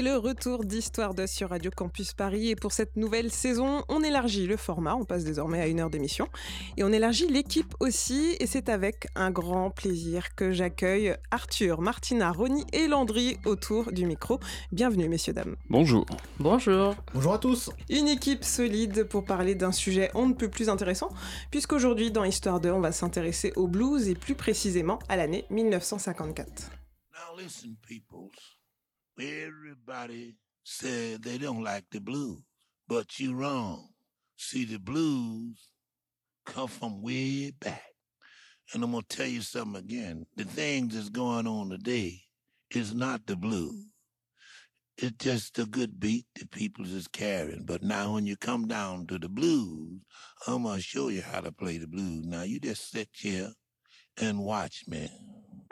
C'est le retour d'Histoire de sur Radio Campus Paris et pour cette nouvelle saison, on élargit le format, on passe désormais à une heure d'émission et on élargit l'équipe aussi et c'est avec un grand plaisir que j'accueille Arthur, Martina, Ronnie et Landry autour du micro. Bienvenue messieurs dames. Bonjour. Bonjour. Bonjour à tous. Une équipe solide pour parler d'un sujet on ne peut plus intéressant puisqu'aujourd'hui dans Histoire 2, on va s'intéresser au blues et plus précisément à l'année 1954. Now listen, peoples. Everybody said they don't like the blues, but you wrong. See, the blues come from way back. And I'm gonna tell you something again. The things that's going on today is not the blues. It's just a good beat the people is carrying. But now when you come down to the blues, I'm gonna show you how to play the blues. Now you just sit here and watch me.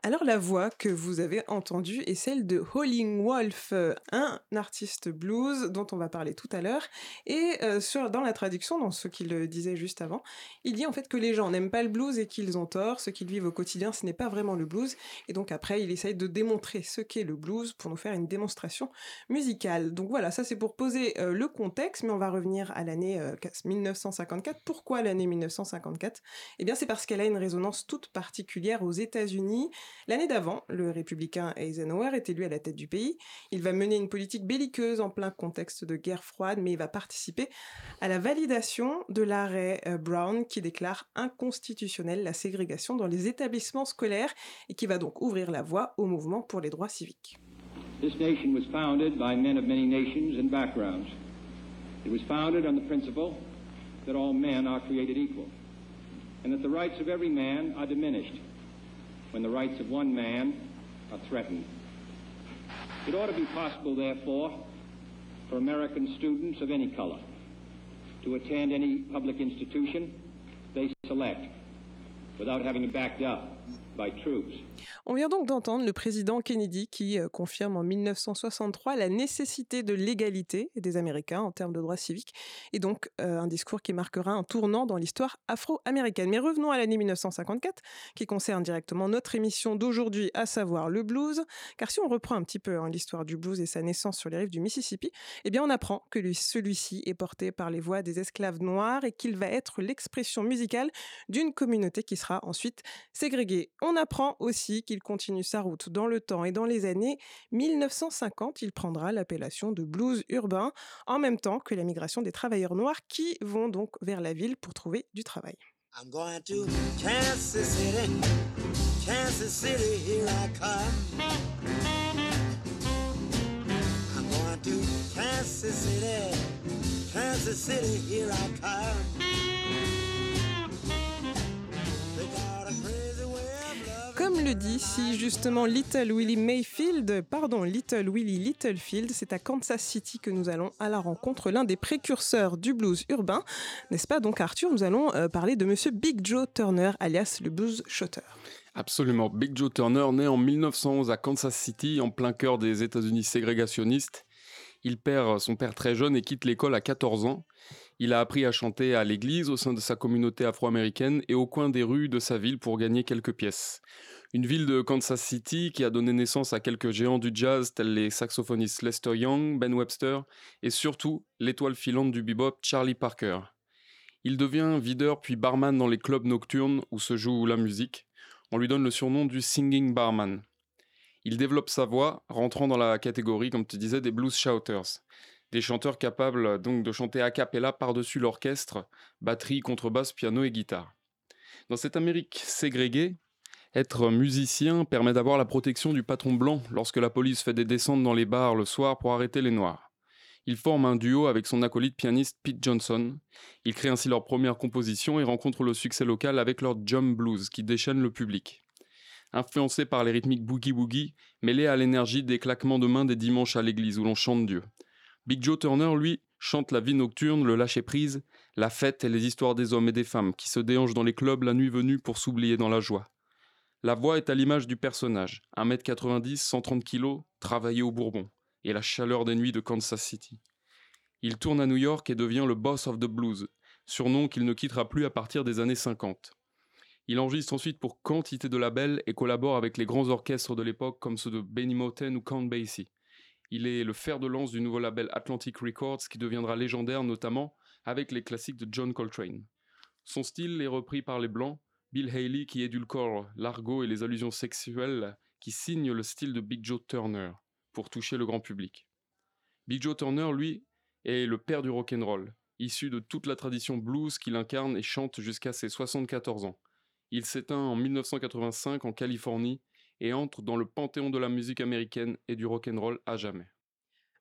Alors la voix que vous avez entendue est celle de Howling Wolf, euh, un artiste blues dont on va parler tout à l'heure. Et euh, dans la traduction, dans ce qu'il disait juste avant, il dit en fait que les gens n'aiment pas le blues et qu'ils ont tort. Ce qu'ils vivent au quotidien, ce n'est pas vraiment le blues. Et donc après, il essaye de démontrer ce qu'est le blues pour nous faire une démonstration musicale. Donc voilà, ça c'est pour poser euh, le contexte, mais on va revenir à l'année 1954. Pourquoi l'année 1954 Eh bien c'est parce qu'elle a une résonance toute particulière aux États-Unis. L'année d'avant, le républicain Eisenhower est élu à la tête du pays. Il va mener une politique belliqueuse en plein contexte de guerre froide, mais il va participer à la validation de l'arrêt euh, Brown qui déclare inconstitutionnelle la ségrégation dans les établissements scolaires et qui va donc ouvrir la voie au mouvement pour les droits civiques. This nation was founded by men of many nations and backgrounds. It was founded on the principle that all men are created equal and that the rights of every man are diminished when the rights of one man are threatened. It ought to be possible, therefore, for American students of any color to attend any public institution they select without having it backed up. On vient donc d'entendre le président Kennedy qui euh, confirme en 1963 la nécessité de l'égalité des Américains en termes de droits civiques, et donc euh, un discours qui marquera un tournant dans l'histoire afro-américaine. Mais revenons à l'année 1954, qui concerne directement notre émission d'aujourd'hui, à savoir le blues, car si on reprend un petit peu hein, l'histoire du blues et sa naissance sur les rives du Mississippi, eh bien on apprend que celui-ci est porté par les voix des esclaves noirs et qu'il va être l'expression musicale d'une communauté qui sera ensuite ségrégée. Apprend aussi qu'il continue sa route dans le temps et dans les années 1950, il prendra l'appellation de blues urbain, en même temps que la migration des travailleurs noirs qui vont donc vers la ville pour trouver du travail. I'm going to Kansas City. Comme le dit si justement Little Willie Mayfield, pardon, Little Willie Littlefield, c'est à Kansas City que nous allons à la rencontre l'un des précurseurs du blues urbain. N'est-ce pas donc Arthur Nous allons euh, parler de monsieur Big Joe Turner, alias le blues shotter. Absolument. Big Joe Turner, né en 1911 à Kansas City, en plein cœur des États-Unis ségrégationnistes. Il perd son père très jeune et quitte l'école à 14 ans. Il a appris à chanter à l'église au sein de sa communauté afro-américaine et au coin des rues de sa ville pour gagner quelques pièces. Une ville de Kansas City qui a donné naissance à quelques géants du jazz tels les saxophonistes Lester Young, Ben Webster et surtout l'étoile filante du bebop Charlie Parker. Il devient videur puis barman dans les clubs nocturnes où se joue la musique. On lui donne le surnom du Singing Barman. Il développe sa voix, rentrant dans la catégorie, comme tu disais, des blues shouters. Des chanteurs capables donc de chanter a cappella par-dessus l'orchestre, batterie, contrebasse, piano et guitare. Dans cette Amérique ségrégée, être musicien permet d'avoir la protection du patron blanc lorsque la police fait des descentes dans les bars le soir pour arrêter les noirs. Il forme un duo avec son acolyte pianiste Pete Johnson. Ils créent ainsi leur première composition et rencontrent le succès local avec leur Jump Blues qui déchaîne le public. influencé par les rythmiques boogie-woogie, mêlé à l'énergie des claquements de mains des dimanches à l'église où l'on chante Dieu. Big Joe Turner, lui, chante la vie nocturne, le lâcher-prise, la fête et les histoires des hommes et des femmes qui se déhanchent dans les clubs la nuit venue pour s'oublier dans la joie. La voix est à l'image du personnage, 1m90, 130 kg, travaillé au Bourbon, et la chaleur des nuits de Kansas City. Il tourne à New York et devient le boss of the blues, surnom qu'il ne quittera plus à partir des années 50. Il enregistre ensuite pour quantité de labels et collabore avec les grands orchestres de l'époque comme ceux de Benny Moten ou Count Basie. Il est le fer de lance du nouveau label Atlantic Records qui deviendra légendaire notamment avec les classiques de John Coltrane. Son style est repris par les Blancs, Bill Haley qui édulcore l'argot et les allusions sexuelles qui signent le style de Big Joe Turner pour toucher le grand public. Big Joe Turner, lui, est le père du rock'n'roll, issu de toute la tradition blues qu'il incarne et chante jusqu'à ses 74 ans. Il s'éteint en 1985 en Californie et entre dans le panthéon de la musique américaine et du rock'n'roll à jamais.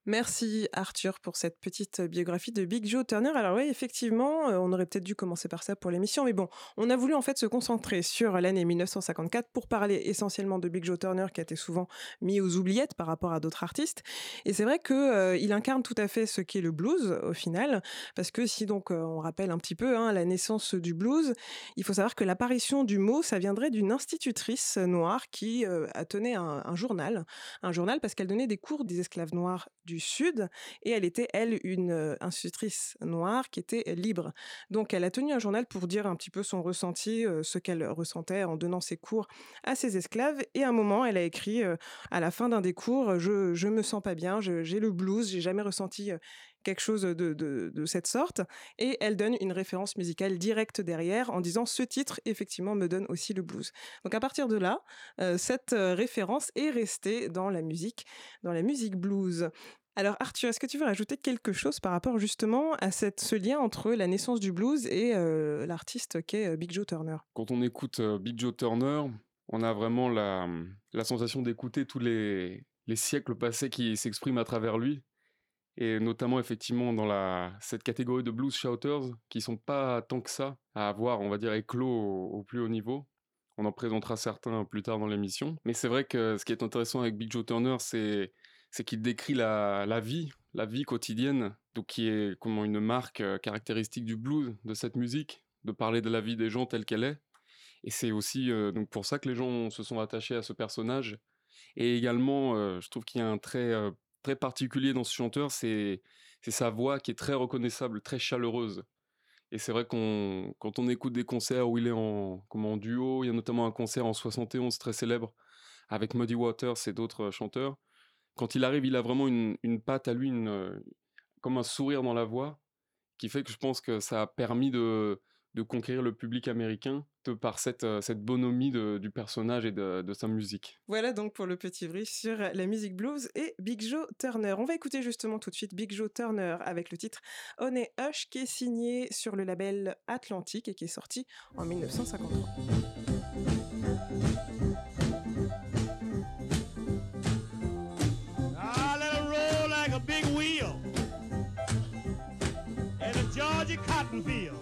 Merci Arthur pour cette petite biographie de Big Joe Turner. Alors oui, effectivement, euh, on aurait peut-être dû commencer par ça pour l'émission, mais bon, on a voulu en fait se concentrer sur l'année 1954 pour parler essentiellement de Big Joe Turner qui a été souvent mis aux oubliettes par rapport à d'autres artistes. Et c'est vrai que euh, il incarne tout à fait ce qu'est le blues au final, parce que si donc euh, on rappelle un petit peu hein, la naissance du blues, il faut savoir que l'apparition du mot, ça viendrait d'une institutrice noire qui un, un journal, un journal parce qu'elle donnait des cours des esclaves noirs du Sud et elle était, elle, une institutrice noire qui était libre. Donc elle a tenu un journal pour dire un petit peu son ressenti, ce qu'elle ressentait en donnant ses cours à ses esclaves. Et à un moment, elle a écrit à la fin d'un des cours, je, je me sens pas bien, j'ai le blues, j'ai jamais ressenti quelque chose de, de, de, cette sorte. Et elle donne une référence musicale directe derrière en disant ce titre, effectivement, me donne aussi le blues. Donc à partir de là, cette référence est restée dans la musique, dans la musique blues. Alors Arthur, est-ce que tu veux rajouter quelque chose par rapport justement à cette, ce lien entre la naissance du blues et euh, l'artiste qu'est euh, Big Joe Turner? Quand on écoute euh, Big Joe Turner, on a vraiment la, sensation d'écouter tous les, les, siècles passés qui s'expriment à travers lui. Et notamment effectivement dans la, cette catégorie de blues shouters qui sont pas tant que ça à avoir, on va dire, éclos au plus haut niveau. On en présentera certains plus tard dans l'émission. Mais c'est vrai que ce qui est intéressant avec Big Joe Turner, c'est c'est qu'il décrit la, vie, la vie quotidienne, donc qui est comment une marque euh, caractéristique du blues, de cette musique, de parler de la vie des gens telle qu'elle est. Et c'est aussi euh, donc pour ça que les gens se sont attachés à ce personnage. Et également, euh, je trouve qu'il y a un trait très particulier dans ce chanteur, c'est sa voix qui est très reconnaissable, très chaleureuse. Et c'est vrai qu'on quand on écoute des concerts où il est en, comment, en duo, il y a notamment un concert en 71 très célèbre avec Muddy Waters et d'autres chanteurs, quand il arrive, il a vraiment une, patte à lui, une, euh, comme un sourire dans la voix, qui fait que je pense que ça a permis de, conquérir le public américain de par cette, euh, bonhomie du personnage et de, de, sa musique. Voilà donc pour le petit brief sur la musique blues et Big Joe Turner. On va écouter justement tout de suite Big Joe Turner avec le titre On est Hush qui est signé sur le label Atlantique et qui est sorti en 1953. Feel.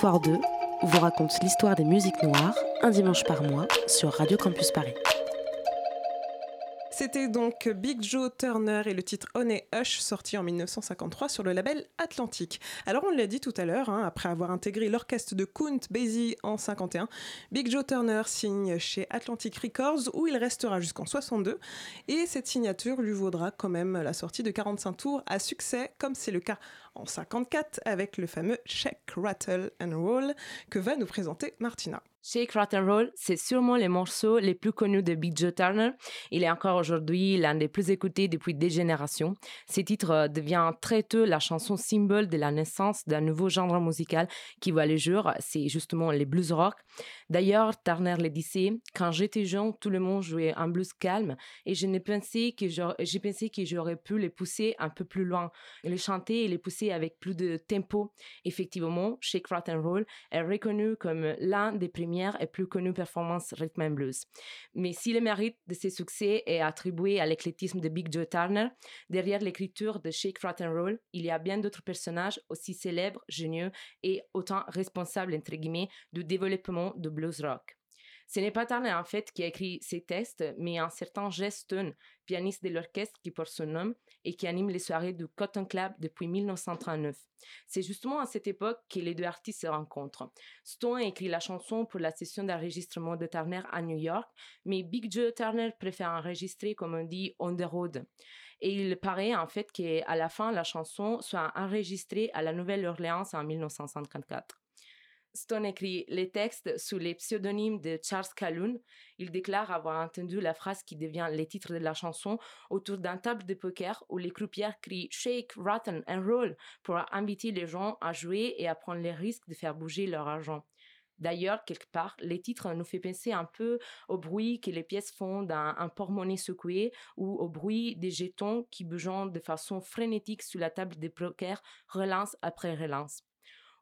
Histoire 2 vous raconte l'histoire des musiques noires un dimanche par mois sur Radio Campus Paris. C'était donc Big Joe Turner et le titre Honey Hush sorti en 1953 sur le label Atlantique. Alors on l'a dit tout à l'heure, hein, après avoir intégré l'orchestre de Count Basie en 51, Big Joe Turner signe chez Atlantic Records où il restera jusqu'en 62 et cette signature lui vaudra quand même la sortie de 45 tours à succès comme c'est le cas en 54 avec le fameux Check Rattle and Roll que va nous présenter Martina. Shake, Rattle Roll, c'est sûrement le morceau les plus connus de Big Joe Turner. Il est encore aujourd'hui l'un des plus écoutés depuis des générations. Ce titre euh, devient très tôt la chanson symbole de la naissance d'un nouveau genre musical qui voit le jour. C'est justement les blues rock. D'ailleurs, Turner le disait, quand j'étais jeune, tout le monde jouait un blues calme et je pensais que j'ai pensé que j'aurais pu les pousser un peu plus loin, les chanter et les pousser avec plus de tempo. Effectivement, Shake, Rattle Roll est reconnu comme l'un des premiers et plus connues performances rhythm and blues. Mais si le mérite de ces succès est attribué à l'éclectisme de Big Joe Turner, derrière l'écriture de Shake, Rattle Roll, il y a bien d'autres personnages aussi célèbres, génieux et autant responsables, entre guillemets, du développement de blues rock. Ce n'est pas Turner en fait qui a écrit ces textes, mais un certain Jess Stone, pianiste de l'orchestre qui porte son nom et qui anime les soirées du Cotton Club depuis 1939. C'est justement à cette époque que les deux artistes se rencontrent. Stone écrit la chanson pour la session d'enregistrement de Turner à New York, mais Big Joe Turner préfère enregistrer, comme on dit, on the road. Et il paraît en fait qu'à la fin, la chanson soit enregistrée à la Nouvelle-Orléans en 1954. Stone écrit les textes sous les pseudonymes de Charles Calhoun. Il déclare avoir entendu la phrase qui devient le titre de la chanson autour d'un table de poker où les croupières crient Shake, Rotten and Roll pour inviter les gens à jouer et à prendre les risques de faire bouger leur argent. D'ailleurs, quelque part, les titres nous fait penser un peu au bruit que les pièces font d'un un porte-monnaie secoué ou au bruit des jetons qui bougent de façon frénétique sur la table de poker relance après relance.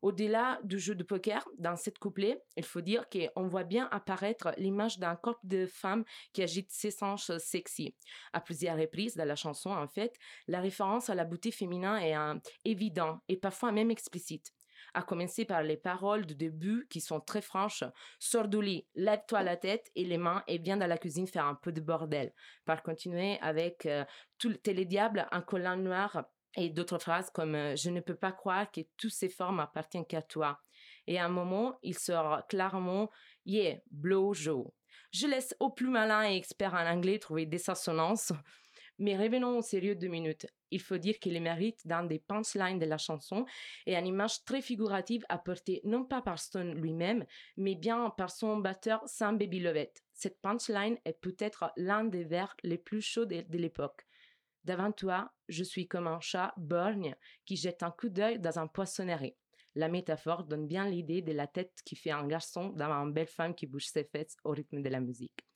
Au-delà du jeu de poker, dans cette couplet, il faut dire qu'on voit bien apparaître l'image d'un corps de femme qui agite ses hanches sexy. À plusieurs reprises dans la chanson, en fait, la référence à la beauté féminin est évidente et parfois même explicite. À commencer par les paroles du début qui sont très franches. Sors du lit, lève-toi la tête et les mains et viens dans la cuisine faire un peu de bordel. Par continuer avec euh, tout le télédiable, un collant noir et d'autres phrases comme Je ne peux pas croire que toutes ces formes appartiennent qu'à toi. Et à un moment, il sort clairement Yeah, blow Joe. Je laisse au plus malin et expert en anglais trouver des assonances. Mais revenons au sérieux deux minutes. Il faut dire qu'il mérite d'un des punchlines de la chanson et une image très figurative apportée non pas par Stone lui-même, mais bien par son batteur Sam Baby Lovett. Cette punchline est peut-être l'un des vers les plus chauds de l'époque. Devant toi, je suis comme un chat borgne qui jette un coup d'œil dans un poissonnerie. La métaphore donne bien l'idée de la tête qui fait un garçon devant une belle femme qui bouge ses fesses au rythme de la musique.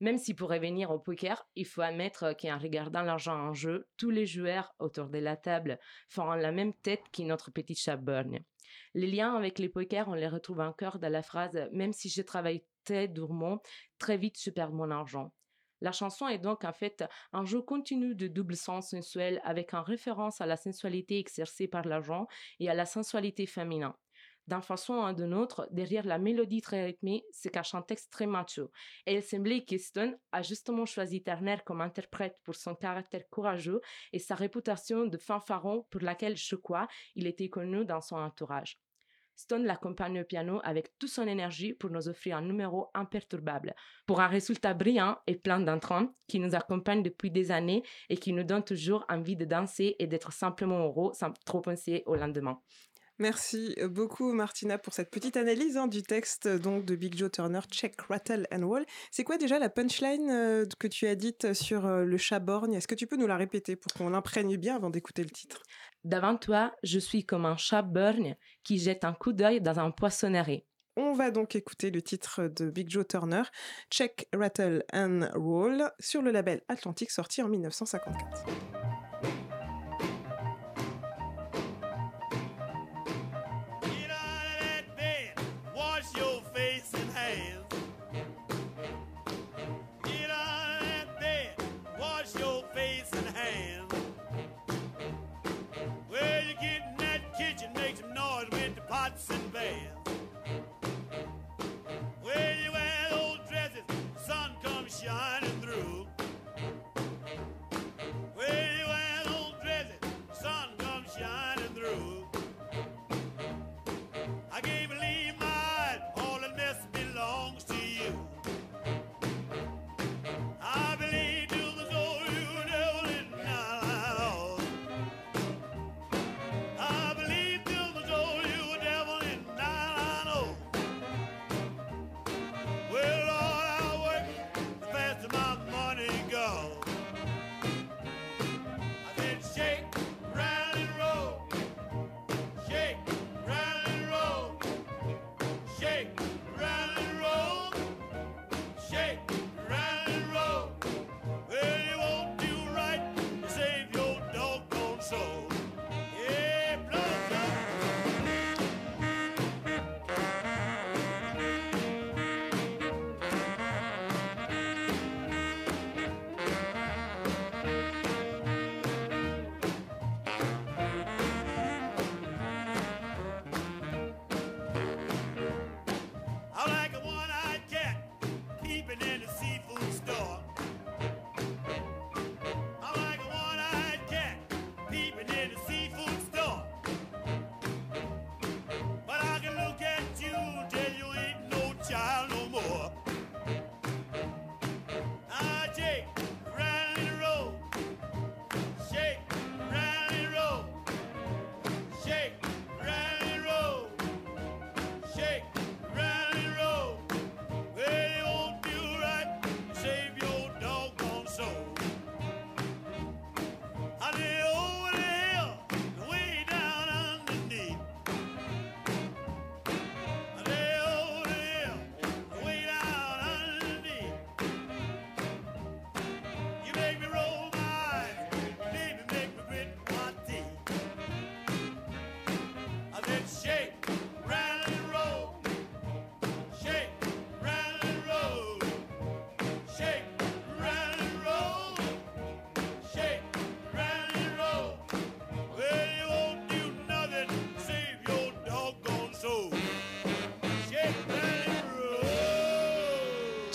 Même si pour revenir au poker, il faut admettre qu'en regardant l'argent en jeu, tous les joueurs autour de la table font la même tête qu'une notre petit chat borgne. Les liens avec les pokers, on les retrouve encore dans la phrase Même si je travaille très durement, très vite je perds mon argent. La chanson est donc en fait un jeu continu de double sens sensuel avec en référence à la sensualité exercée par l'agent et à la sensualité féminin. D'une façon ou d'une autre, derrière la mélodie très rythmée se cache un texte très macho. Et il semblait que Stone a justement choisi Turner comme interprète pour son caractère courageux et sa réputation de fanfaron pour laquelle, je crois, il était connu dans son entourage. Stone l'accompagne au piano avec toute son énergie pour nous offrir un numéro imperturbable, pour un résultat brillant et plein d'entrain qui nous accompagne depuis des années et qui nous donne toujours envie de danser et d'être simplement heureux sans trop penser au lendemain. Merci beaucoup Martina pour cette petite analyse hein, du texte donc de Big Joe Turner, Check, Rattle and Wall. C'est quoi déjà la punchline euh, que tu as dite sur euh, le chat borgne Est-ce que tu peux nous la répéter pour qu'on l'imprègne bien avant d'écouter le titre? Devant toi, je suis comme un chat borgne qui jette un coup d'œil dans un poissonnerie. On va donc écouter le titre de Big Joe Turner, Check, Rattle and Roll, sur le label Atlantique sorti en 1954.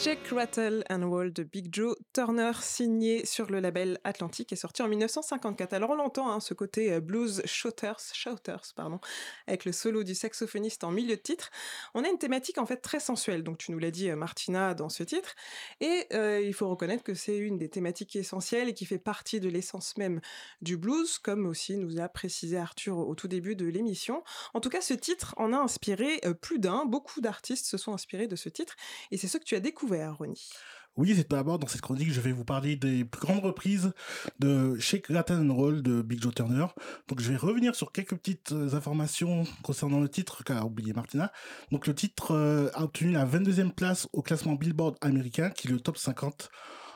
Shake, Rattle and Roll de Big Joe Turner, signé sur le label Atlantique et sorti en 1954. Alors on l'entend, hein, ce côté euh, blues shouters, shouters, pardon, avec le solo du saxophoniste en milieu de titre. On a une thématique en fait très sensuelle, donc tu nous l'as dit euh, Martina dans ce titre, et euh, il faut reconnaître que c'est une des thématiques essentielles et qui fait partie de l'essence même du blues, comme aussi nous a précisé Arthur au tout début de l'émission. En tout cas, ce titre en a inspiré plus d'un, beaucoup d'artistes se sont inspirés de ce titre, et c'est ce que tu as découvert, Ronnie. Oui, c'est d'abord dans cette chronique, je vais vous parler des grandes reprises de Shake, and Roll de Big Joe Turner. Donc, je vais revenir sur quelques petites euh, informations concernant le titre qu'a oublié Martina. Donc, le titre euh, a obtenu la 22e place au classement Billboard américain, qui est le top 50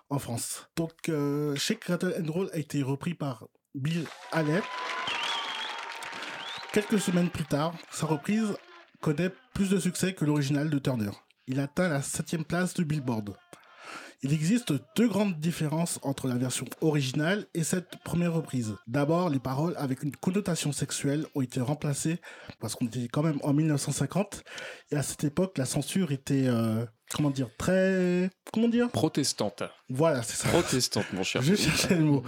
en France. Donc, euh, Shake, Rattle and Roll a été repris par Bill Haley. Quelques semaines plus tard, sa reprise connaît plus de succès que l'original de Turner. Il atteint la 7e place de Billboard. Il existe deux grandes différences entre la version originale et cette première reprise. D'abord, les paroles avec une connotation sexuelle ont été remplacées parce qu'on était quand même en 1950 et à cette époque, la censure était, euh, comment dire, très, comment dire? Protestante. Voilà, c'est ça. Protestante, mon cher. Je cherchais le mot.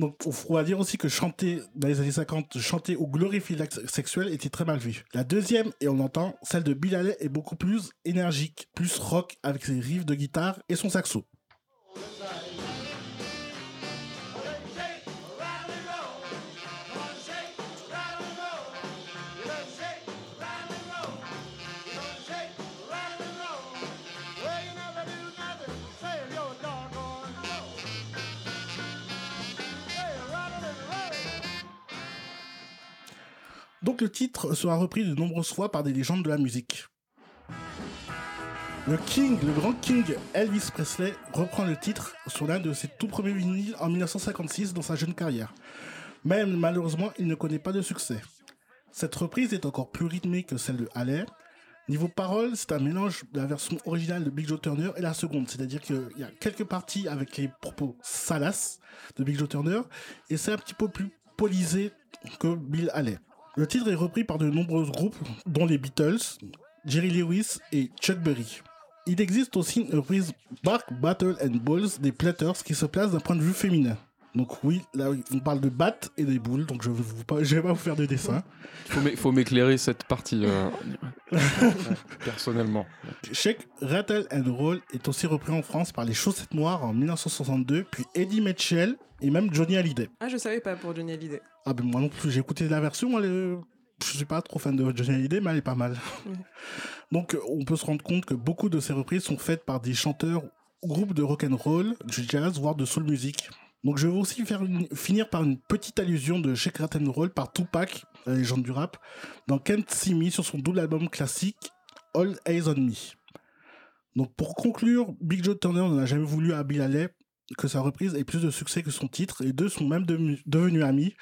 Donc, on va dire aussi que chanter, dans les années 50, chanter ou glorifier l'acte sexuel était très mal vu. La deuxième, et on l'entend, celle de Bill Haley est beaucoup plus énergique, plus rock avec ses riffs de guitare et son saxo. Donc le titre sera repris de nombreuses fois par des légendes de la musique. Le King, le grand King Elvis Presley reprend le titre sur l'un de ses tout premiers vinyles en 1956 dans sa jeune carrière. Mais malheureusement, il ne connaît pas de succès. Cette reprise est encore plus rythmée que celle de Haley. Niveau parole, c'est un mélange de la version originale de Big Joe Turner et la seconde, c'est-à-dire qu'il y a quelques parties avec les propos salaces de Big Joe Turner et c'est un petit peu plus polisé que Bill Haley. Le titre est repris par de nombreux groupes, dont les Beatles, Jerry Lewis et Chuck Berry. Il existe aussi une reprise Bark, Battle and Balls des Platters qui se place d'un point de vue féminin. Donc oui, là on parle de batte et des boules, donc je ne vais pas, je vais pas vous faire de dessin. M'é- faut m'éclairer cette partie, euh, personnellement. Shake, Rattle and Roll est aussi repris en France par les Chaussettes Noires en 1962, puis Eddie Mitchell et même Johnny Hallyday. Ah, je savais pas pour Johnny Hallyday. Ah ben moi non plus, j'ai écouté la version, elle est- je suis pas trop fan de Johnny Hallyday, mais elle est pas mal. Donc euh, on peut se rendre compte que beaucoup de ces reprises sont faites par des chanteurs ou groupes de rock and roll, du jazz, voire de soul music. Donc je vais aussi faire finir par une petite allusion de Shake Rattle and Roll par Tupac, la légende du rap, dans Can't See Me sur son double album classique All Eyes on Me. Donc pour conclure, Big Joe Turner n'a jamais voulu à Bill Haley que sa reprise ait plus de succès que son titre, et deux sont même devenu- devenus amis,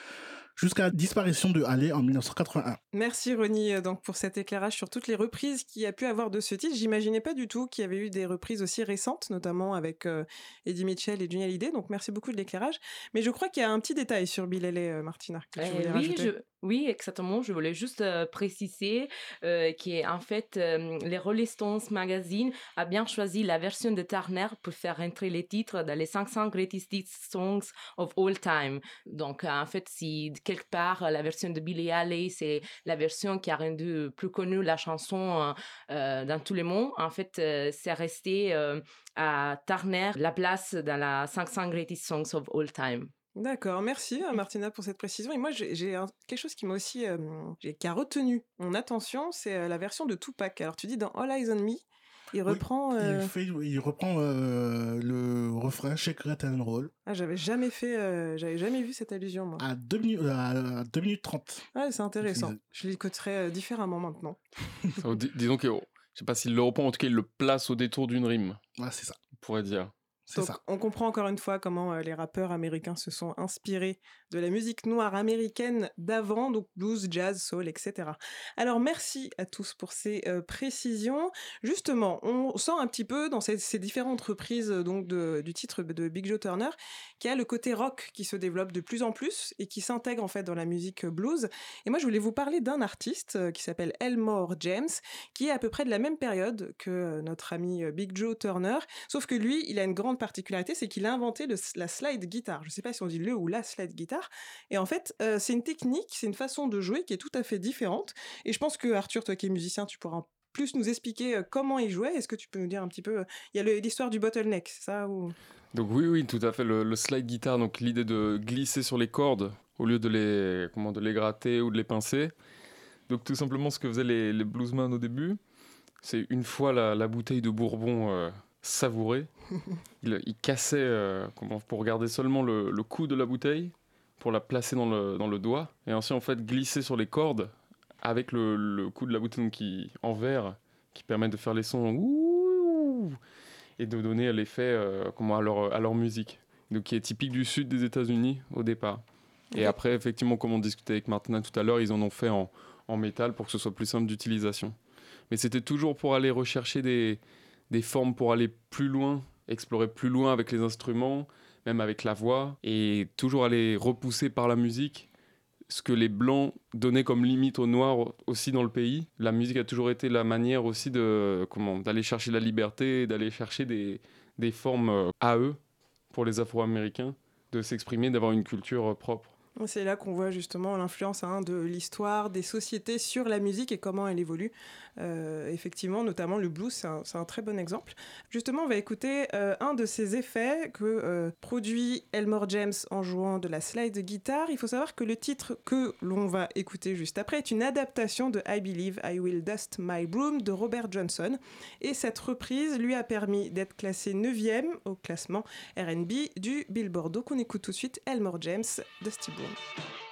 jusqu'à la disparition de Haley en 1981. Merci Ronnie euh, donc pour cet éclairage sur toutes les reprises qu'il y a pu avoir de ce titre. J'imaginais pas du tout qu'il y avait eu des reprises aussi récentes, notamment avec euh, Eddie Mitchell et Johnny Hallyday. Donc merci beaucoup de l'éclairage. Mais je crois qu'il y a un petit détail sur Bill Haley, euh, Martina, que tu Euh, voulais oui, rajouter. je- oui, exactement. Je voulais juste euh, préciser euh, qu'en fait, euh, les Rolling Stones Magazine a bien choisi la version de Turner pour faire entrer les titres dans les 500 Greatest Hits Songs of All Time. Donc, euh, en fait, si quelque part euh, la version de Billie Eilish, c'est la version qui a rendu plus connue la chanson euh, euh, dans tout le monde, en fait, euh, c'est resté euh, à Turner la place dans la 500 Greatest Songs of All Time. D'accord, merci euh, Martina pour cette précision. Et moi, j'ai quelque chose qui m'a aussi euh, qui a retenu mon attention, c'est euh, la version de Tupac. Alors tu dis dans All Eyes on Me, il reprend. euh, Il, fait- il reprend euh, le refrain Shake Rattle and Roll Ah, j'avais jamais fait, euh, j'avais jamais vu cette allusion moi. à 2 minutes, à 2 minutes 30. Ah, c'est intéressant. Je l'écouterai euh, différemment maintenant. Dis- disons que, je sais pas s'il le reprend, en tout cas, il le place au détour d'une rime. Ouais, c'est ça. On pourrait dire. Donc, ça. on comprend encore une fois comment euh, les rappeurs américains se sont inspirés de la musique noire américaine d'avant, donc blues, jazz, soul, etc. Alors merci à tous pour ces euh, précisions. Justement, on sent un petit peu dans ces, ces différentes reprises euh, donc de- du titre de Big Joe Turner qu'il y a le côté rock qui se développe de plus en plus et qui s'intègre en fait dans la musique blues. Et moi, je voulais vous parler d'un artiste euh, qui s'appelle Elmore James, qui est à peu près de la même période que notre ami Big Joe Turner, sauf que lui, il a une grande particularité, c'est qu'il a inventé la slide guitar. Je sais pas si on dit le ou la slide guitar. Et en fait, euh, c'est une technique, c'est une façon de jouer qui est tout à fait différente. Et je pense que Arthur, toi qui es musicien, tu pourras plus nous expliquer euh, comment il jouait. Est-ce que tu peux nous dire un petit peu euh, Il y a l'histoire du bottleneck, c'est ça ou... Donc oui, oui, tout à fait. Le, slide guitar, donc l'idée de glisser sur les cordes au lieu de les, comment, de les gratter ou de les pincer. Donc tout simplement ce que faisaient les, les bluesmen au début, c'est une fois la, bouteille de bourbon savourée, ils, ils cassaient euh, pour garder seulement le, le cou de la bouteille, pour la placer dans le, dans le doigt, et ensuite en fait glisser sur les cordes avec le, le cou de la bouteille qui, en verre qui permet de faire les sons ouh et de donner l'effet euh, comment à leur, à leur musique, donc qui est typique du sud des États-Unis au départ. Et après, effectivement, comme on discutait avec Martina tout à l'heure, ils en ont fait en, en métal pour que ce soit plus simple d'utilisation. Mais c'était toujours pour aller rechercher des, des formes pour aller plus loin, explorer plus loin avec les instruments, même avec la voix, et toujours aller repousser par la musique ce que les blancs donnaient comme limite aux noirs aussi dans le pays. La musique a toujours été la manière aussi de comment d'aller chercher la liberté, d'aller chercher des, des formes euh, à eux pour les Afro-Américains, de s'exprimer, d'avoir une culture euh, propre. C'est là qu'on voit justement l'influence hein, de l'histoire des sociétés sur la musique et comment elle évolue. Euh, effectivement, notamment le blues, c'est un, très bon exemple. Justement, on va écouter euh, un de ces effets que euh, produit Elmore James en jouant de la slide guitare. Il faut savoir que le titre que l'on va écouter juste après est une adaptation de I Believe I Will Dust My Broom de Robert Johnson. Et cette reprise lui a permis d'être classé 9e au classement RB du Billboard. Donc on écoute tout de suite Elmore James, Dusty Broom.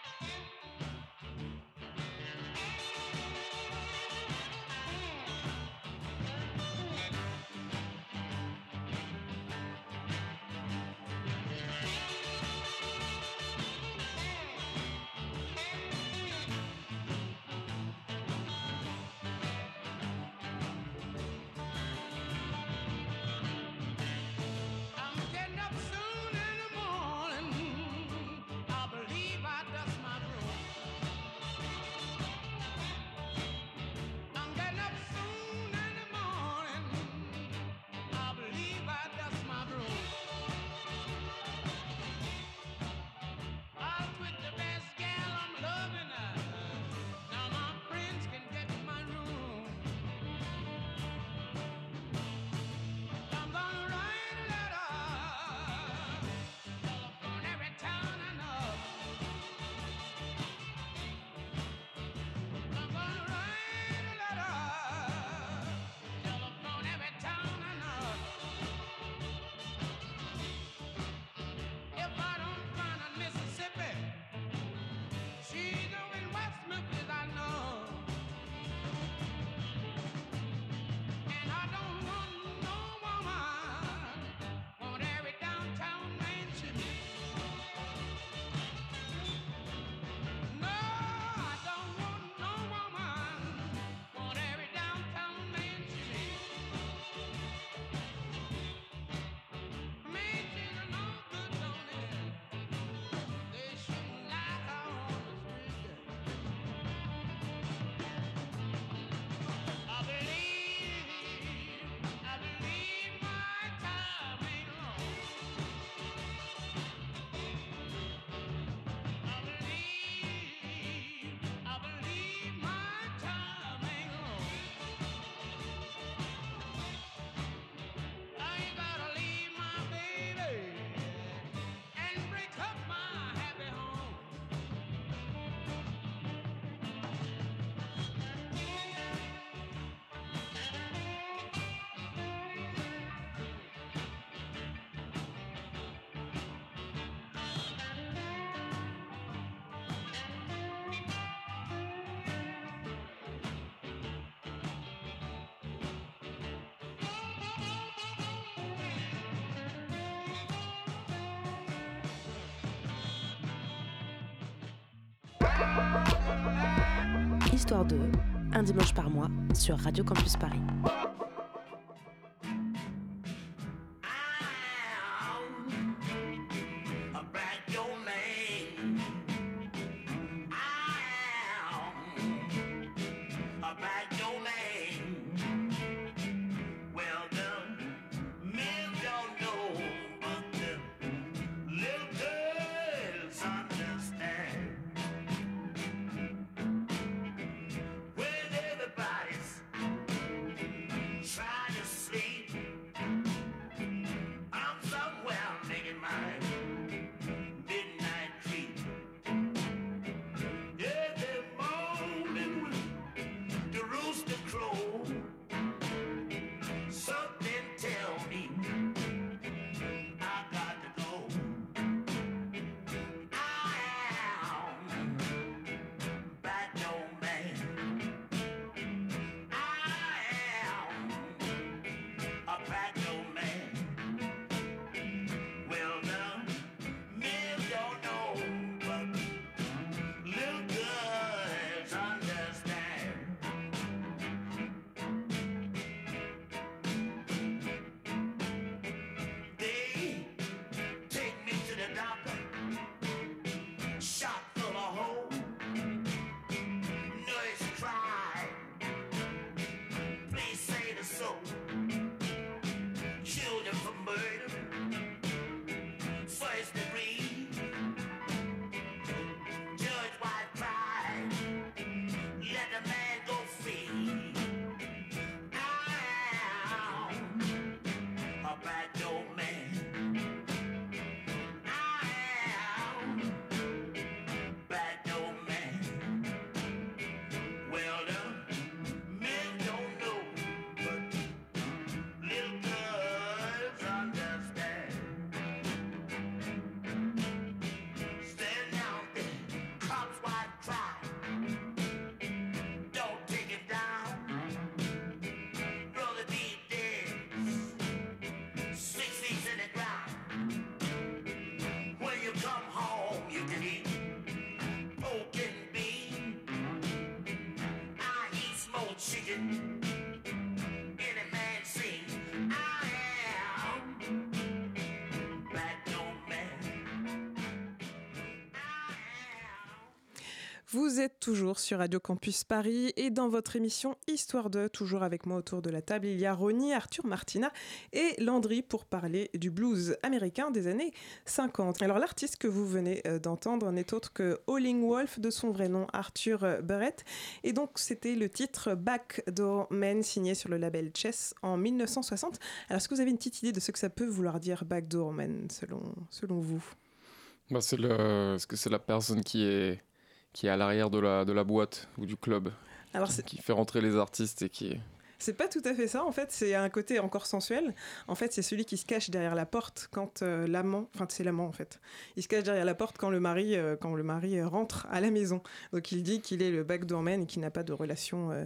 Histoire de un dimanche par mois sur Radio Campus Paris. Thank you. Vous êtes toujours sur Radio Campus Paris et dans votre émission Histoire de, toujours avec moi autour de la table, il y a Ronnie, Arthur, Martina et Landry pour parler du blues américain des années 50. Alors l'artiste que vous venez euh, d'entendre n'est autre que Howling Wolf, de son vrai nom Arthur euh, Barrett. Et donc c'était le titre Backdoor Man signé sur le label Chess en 1960. Alors est-ce que vous avez une petite idée de ce que ça peut vouloir dire Backdoor Man selon, vous? Bah, c'est. Est-ce que c'est la personne qui est, qui est à l'arrière de la, de la boîte ou du club Alors, qui, fait rentrer les artistes et qui... C'est pas tout à fait ça, en fait, c'est un côté encore sensuel. En fait, c'est celui qui se cache derrière la porte quand euh, l'amant, enfin c'est l'amant en fait, il se cache derrière la porte quand le mari, euh, quand le mari euh, rentre à la maison. Donc il dit qu'il est le backdoor man et qu'il n'a pas de relation, euh,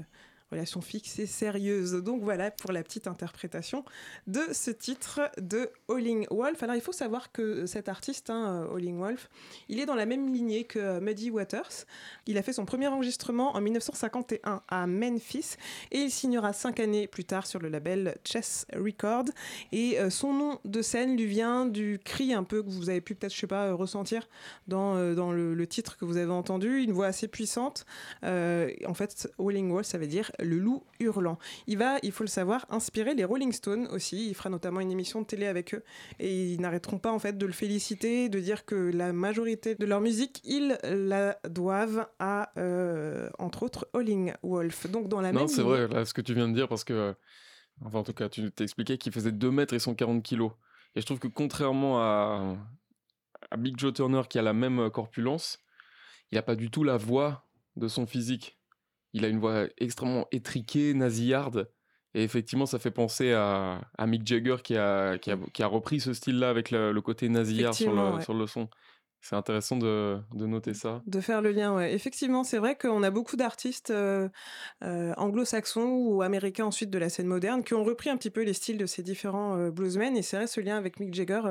relation fixe et sérieuse. Donc voilà pour la petite interprétation de ce titre de Howling Wolf. Alors il faut savoir que cet artiste, hein, euh, Howling Wolf, il est dans la même lignée que euh, Muddy Waters. Il a fait son premier enregistrement en 1951 à Memphis et il signera cinq années plus tard sur le label Chess Record. Et euh, son nom de scène lui vient du cri un peu que vous avez pu peut-être, je sais pas, ressentir dans, dans le, titre que vous avez entendu, une voix assez puissante. En fait, Howling Wolf, ça veut dire le loup hurlant. Il va, il faut le savoir, inspirer les Rolling Stones aussi. Il fera notamment une émission de télé avec eux et ils n'arrêteront pas en fait de le féliciter, de dire que la majorité de leur musique, ils la doivent à, euh, entre autres, Howling Wolf. Donc dans la non, même c'est lignée- vrai, là, ce que tu viens de dire, parce que... Enfin, en tout cas, tu t'expliquais qu'il faisait 2 mètres et 140 kilos. Et je trouve que contrairement à, à Big Joe Turner, qui a la même euh, corpulence, il n'a pas du tout la voix de son physique. Il a une voix extrêmement étriquée, nasillarde. Et effectivement, ça fait penser à, à Mick Jagger qui a, qui, a, qui a repris ce style-là avec le, le côté nasillard sur ouais. sur le son. C'est intéressant de, noter ça. De faire le lien, ouais. Effectivement, c'est vrai qu'on a beaucoup d'artistes euh, euh, anglo-saxons ou américains ensuite de la scène moderne qui ont repris un petit peu les styles de ces différents euh, bluesmen. Et c'est vrai, ce lien avec Mick Jagger,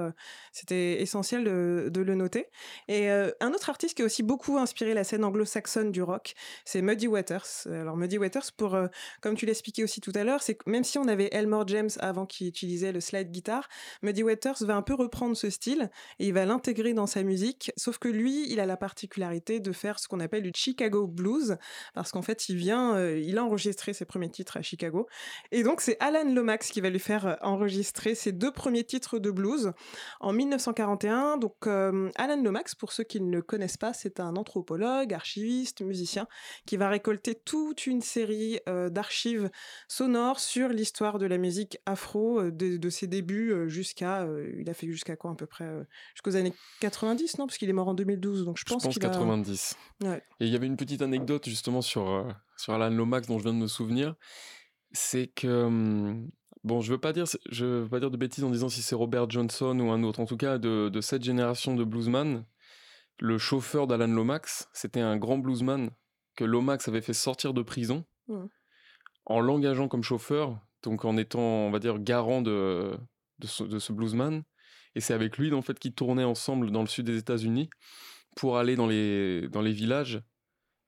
c'était essentiel de, le noter. Et un autre artiste qui a aussi beaucoup inspiré la scène anglo-saxonne du rock, c'est Muddy Waters. Alors Muddy Waters, pour, comme tu l'expliquais aussi tout à l'heure, c'est que même si on avait Elmore James avant qui utilisait le slide guitar, Muddy Waters va un peu reprendre ce style et il va l'intégrer dans sa musique. Sauf que lui, il a la particularité de faire ce qu'on appelle du Chicago Blues, parce qu'en fait, il vient, euh, il a enregistré ses premiers titres à Chicago. Et donc, c'est Alan Lomax qui va lui faire euh, enregistrer ses deux premiers titres de blues en 1941. Donc, euh, Alan Lomax, pour ceux qui ne le connaissent pas, c'est un anthropologue, archiviste, musicien, qui va récolter toute une série d'archives sonores sur l'histoire de la musique afro, de, de ses débuts jusqu'à, il a fait jusqu'à quoi à peu près, jusqu'aux années 90, non? Parce qu'il est mort en 2012, donc je Je pense, pense qu'il a... 90. Ouais. Et il y avait une petite anecdote justement sur, euh, sur Alan Lomax dont je viens de me souvenir. C'est que, hum, bon, je veux pas dire, je veux pas dire de bêtises en disant si c'est Robert Johnson ou un autre. En tout cas, de, de cette génération de bluesman, le chauffeur d'Alan Lomax, c'était un grand bluesman que Lomax avait fait sortir de prison Ouais. en l'engageant comme chauffeur, donc en étant, on va dire, garant de, de, ce, de ce bluesman. Et c'est avec lui, en fait, qu'ils tournaient ensemble dans le sud des États-Unis pour aller dans les, villages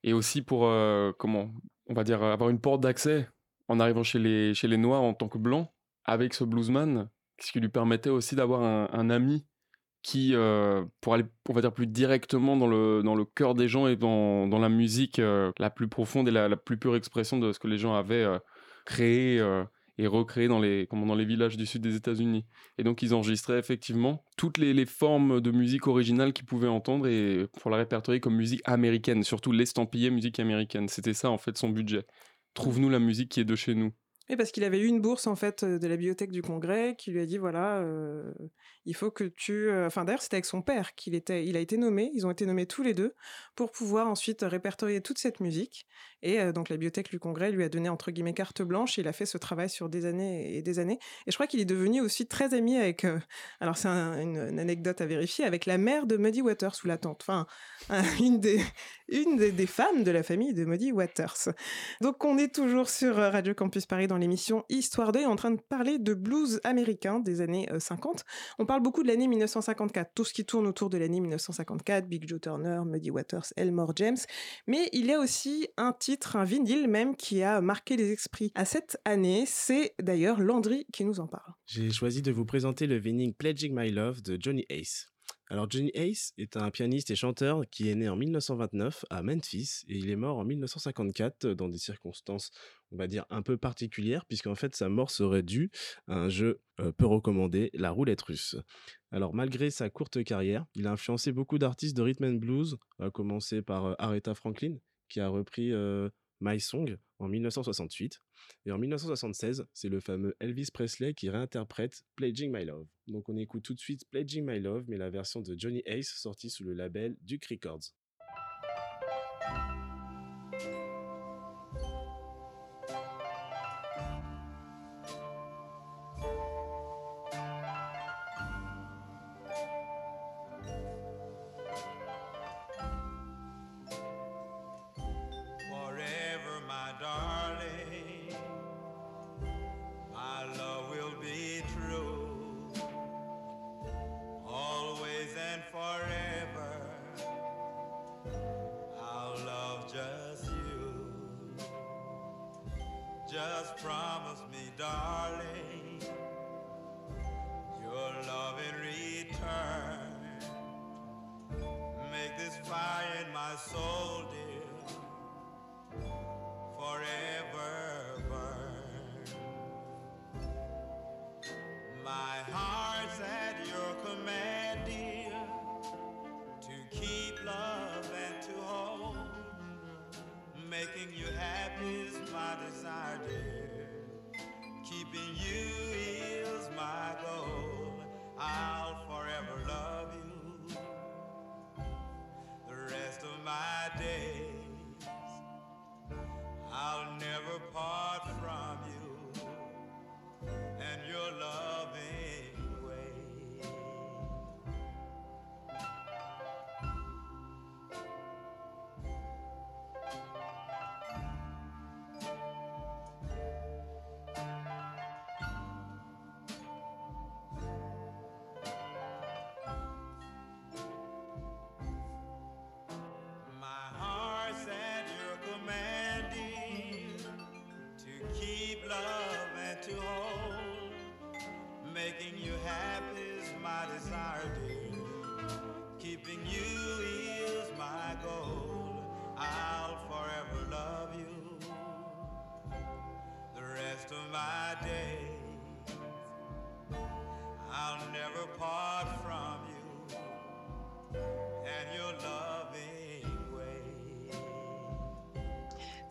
et aussi pour, euh, comment, on va dire, avoir une porte d'accès en arrivant chez les, Noirs en tant que blanc avec ce bluesman, ce qui lui permettait aussi d'avoir un, ami qui, euh, pour aller, on va dire, plus directement dans le, cœur des gens et dans, la musique euh, la plus profonde et la, plus pure expression de ce que les gens avaient créé et recréé dans les, comment, dans les villages du sud des États-Unis. Et donc, ils enregistraient effectivement toutes les, les formes de musique originale qu'ils pouvaient entendre et pour la répertorier comme musique américaine, surtout l'estampiller musique américaine. C'était ça, en fait, son budget. Trouve-nous la musique qui est de chez nous. Parce qu'il avait eu une bourse en fait euh, de la bibliothèque du Congrès qui lui a dit voilà euh, il faut que tu euh, enfin d'ailleurs c'était avec son père qu'il était il a été nommé ils ont été nommés tous les deux pour pouvoir ensuite répertorier toute cette musique. Et donc la bibliothèque du Congrès lui a donné entre guillemets carte blanche il a fait ce travail sur des années et des années. Et je crois qu'il est devenu aussi très ami avec alors c'est un- une, anecdote à vérifier avec la mère de Muddy Waters ou la tante enfin un- une des une des, femmes de la famille de Muddy Waters. Donc on est toujours sur Radio Campus Paris dans l'émission Histoire d'œil en train de parler de blues américain des années euh, 50. On parle beaucoup de l'année 1954, tout ce qui tourne autour de l'année 1954, Big Joe Turner, Muddy Waters, Elmore James, mais il y a aussi un titre, un vinyle même qui a marqué les esprits à cette année, c'est d'ailleurs Landry qui nous en parle. J'ai choisi de vous présenter le vinyle Pledging My Love de Johnny Ace. Alors Johnny Ace est un pianiste et chanteur qui est né en 1929 à Memphis et il est mort en 1954 dans des circonstances, on va dire, un peu particulières puisqu'en fait sa mort serait due à un jeu euh, peu recommandé, la roulette russe. Alors malgré sa courte carrière, il a influencé beaucoup d'artistes de rhythm and blues, à commencer par euh, Aretha Franklin qui a repris euh, My Song en 1968. Et en 1976, c'est le fameux Elvis Presley qui réinterprète Pledging My Love. Donc on écoute tout de suite Pledging My Love, mais la version de Johnny Ace sortie sous le label Duke Records.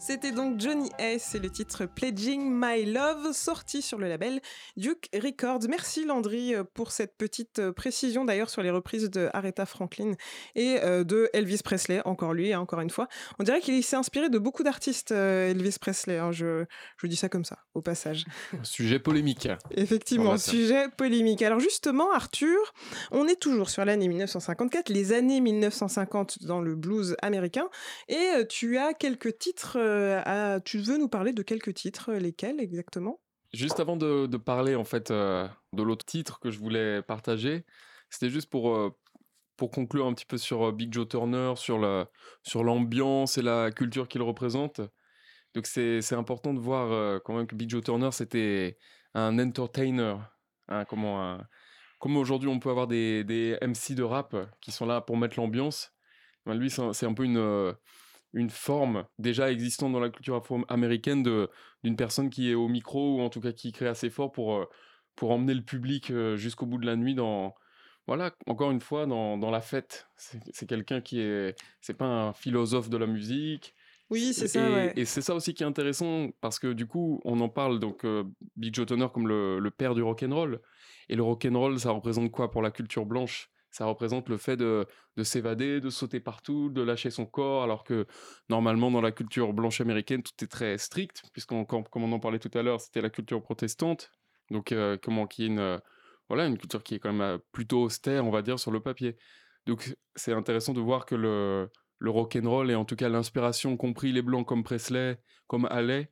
C'était donc Johnny S. et le titre Pledging My Love, sorti sur le label Duke Records. Merci Landry euh, pour cette petite euh, précision d'ailleurs sur les reprises de Aretha Franklin et euh, de Elvis Presley, encore lui, hein, encore une fois. On dirait qu'il s'est inspiré de beaucoup d'artistes, Elvis Presley. hein, je, je dis ça comme ça, au passage. Un sujet polémique. Effectivement, sujet polémique. Alors justement, Arthur, on est toujours sur l'année 1954, les années 1950 dans le blues américain, et tu as quelques titres, à- tu veux nous parler de quelques titres, euh, lesquels exactement? Juste avant de, parler en fait euh, de l'autre titre que je voulais partager, c'était juste pour, euh, pour conclure un petit peu sur euh, Big Joe Turner, sur la, sur l'ambiance et la culture qu'il représente. Donc c'est, c'est important de voir euh, quand même que Big Joe Turner c'était un entertainer, hein, comment, un- comme aujourd'hui on peut avoir des, des MC de rap qui sont là pour mettre l'ambiance. Ben, lui c'est un, peu une, euh, une forme déjà existante dans la culture afro-américaine d'une personne qui est au micro ou en tout cas qui crée assez fort pour, euh, pour emmener le public euh, jusqu'au bout de la nuit dans voilà encore une fois dans, dans la fête. C'est, quelqu'un qui est c'est pas un philosophe de la musique. Oui, c'est et, ça, ouais. et c'est ça aussi qui est intéressant parce que du coup on en parle donc euh, Big Joe Turner comme le, le père du rock and roll et le rock and roll ça représente quoi pour la culture blanche? Ça représente le fait de, de s'évader, de sauter partout, de lâcher son corps, alors que normalement dans la culture blanche américaine, tout est très strict, puisqu'on, comme on en parlait tout à l'heure, c'était la culture protestante, donc euh, comment qui est une, euh, voilà, une culture qui est quand même euh, plutôt austère, on va dire, sur le papier. Donc c'est intéressant de voir que le, le rock and roll et en tout cas l'inspiration, compris les blancs comme Presley, comme Haley,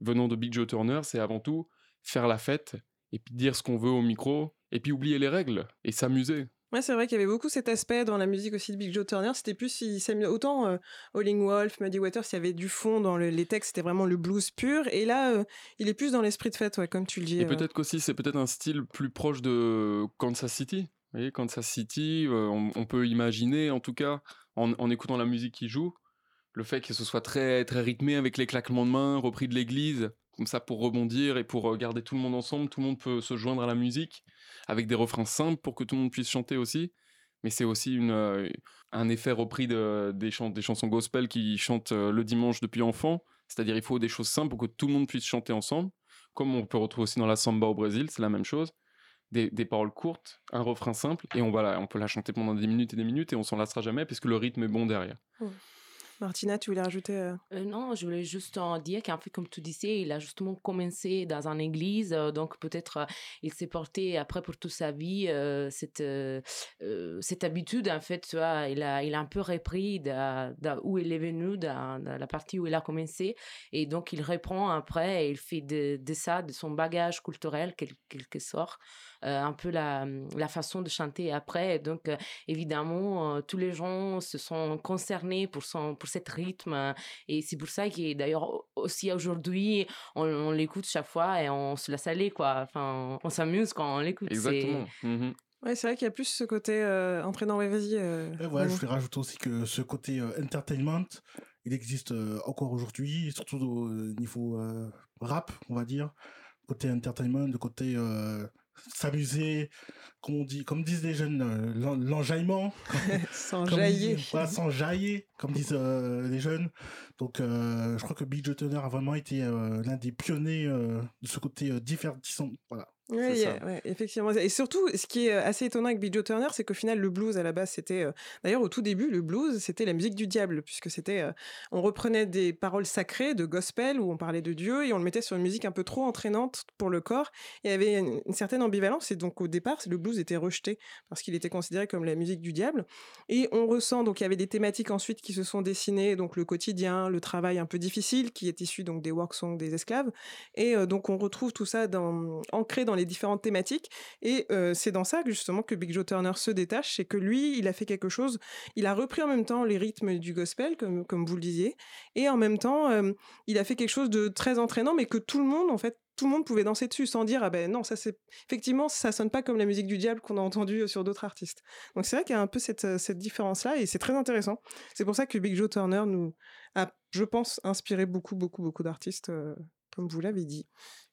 venant de Big Joe Turner, c'est avant tout faire la fête et puis dire ce qu'on veut au micro et puis oublier les règles et s'amuser. Ouais, c'est vrai qu'il y avait beaucoup cet aspect dans la musique aussi de Big Joe Turner. C'était plus, il autant euh, Howling Wolf, Muddy Waters, il y avait du fond dans le- les textes, c'était vraiment le blues pur. Et là, euh, il est plus dans l'esprit de fête, ouais, comme tu le dis. Et euh. peut-être qu'aussi, c'est peut-être un style plus proche de Kansas City. Vous voyez, Kansas City, euh, on, on peut imaginer, en tout cas, en, en écoutant la musique qui joue, le fait que ce soit très, très rythmé avec les claquements de mains, repris de l'église, comme ça pour rebondir et pour euh, garder tout le monde ensemble. Tout le monde peut se joindre à la musique avec des refrains simples pour que tout le monde puisse chanter aussi. Mais c'est aussi une, euh, un effet repris de, des, chans- des chansons gospel qui chantent euh, le dimanche depuis enfant. C'est-à-dire il faut des choses simples pour que tout le monde puisse chanter ensemble. Comme on peut retrouver aussi dans la samba au Brésil, c'est la même chose. Des, des paroles courtes, un refrain simple, et on, va on peut la chanter pendant des minutes et des minutes, et on s'en lassera jamais, puisque le rythme est bon derrière. Martina, tu voulais rajouter euh, Euh, non, je voulais juste en dire qu'en fait, comme tu disais, il a justement commencé dans une église, euh, donc peut-être il s'est porté après pour toute sa vie cette, cette habitude, en fait, tu vois, il a, il a un peu repris de, où il est venu, de, de la partie où il a commencé, et donc il reprend après et il fait de, ça, de son bagage culturel, quel- quelque sorte, un peu la, la façon de chanter après. Donc, euh, évidemment, euh, tous les gens se sont concernés pour, son, pour cet rythme. euh, Et c'est pour ça que, d'ailleurs, au- aussi aujourd'hui, on, on l'écoute chaque fois et on se laisse aller, quoi. Enfin, on s'amuse quand on l'écoute. c'est- Exactement. Mhm. Ouais, c'est vrai qu'il y a plus ce côté euh, entraînant. Ouais, vas-y. euh, Et voilà, je voulais rajouter aussi que ce côté euh, entertainment, il existe euh, encore aujourd'hui, surtout au euh, niveau euh, rap, on va dire. Côté entertainment, le côté euh, s'amuser, comme on dit, comme disent les jeunes, euh, l'en- l'enjaillement. Sans Comme jaillir. disent- voilà, sans jaillir, comme disent euh, les jeunes. Donc, euh, je crois que Big Joe Turner a vraiment été l'un des pionniers de ce côté divertissant. Voilà. Ça. ouais, effectivement. Et surtout, ce qui est euh, assez étonnant avec Big Joe Turner, c'est qu'au final, le blues à la base, c'était. euh, D'ailleurs, au tout début, le blues, c'était la musique du diable, puisque c'était. euh, On reprenait des paroles sacrées de gospel où on parlait de Dieu et on le mettait sur une musique un peu trop entraînante pour le corps. Et il y avait une, une certaine ambivalence. Et donc, au départ, le blues était rejeté parce qu'il était considéré comme la musique du diable. Et on ressent. Donc, il y avait des thématiques ensuite qui se sont dessinées. Donc, le quotidien, le travail un peu difficile, qui est issu donc des work songs des esclaves. Et euh, donc, on retrouve tout ça dans, ancré dans les les différentes thématiques. Et c'est dans ça que justement que Big Joe Turner se détache, c'est que lui, il a fait quelque chose. Il a repris en même temps les rythmes du gospel, comme, comme vous le disiez, et en même temps, il a fait quelque chose de très entraînant, mais que tout le monde, en fait, tout le monde pouvait danser dessus sans dire ah ben non ça c'est effectivement ça sonne pas comme la musique du diable qu'on a entendu sur d'autres artistes donc c'est vrai qu'il y a un peu cette, cette différence là et c'est très intéressant c'est pour ça que Big Joe Turner nous a je pense inspiré beaucoup beaucoup beaucoup d'artistes comme vous l'avez dit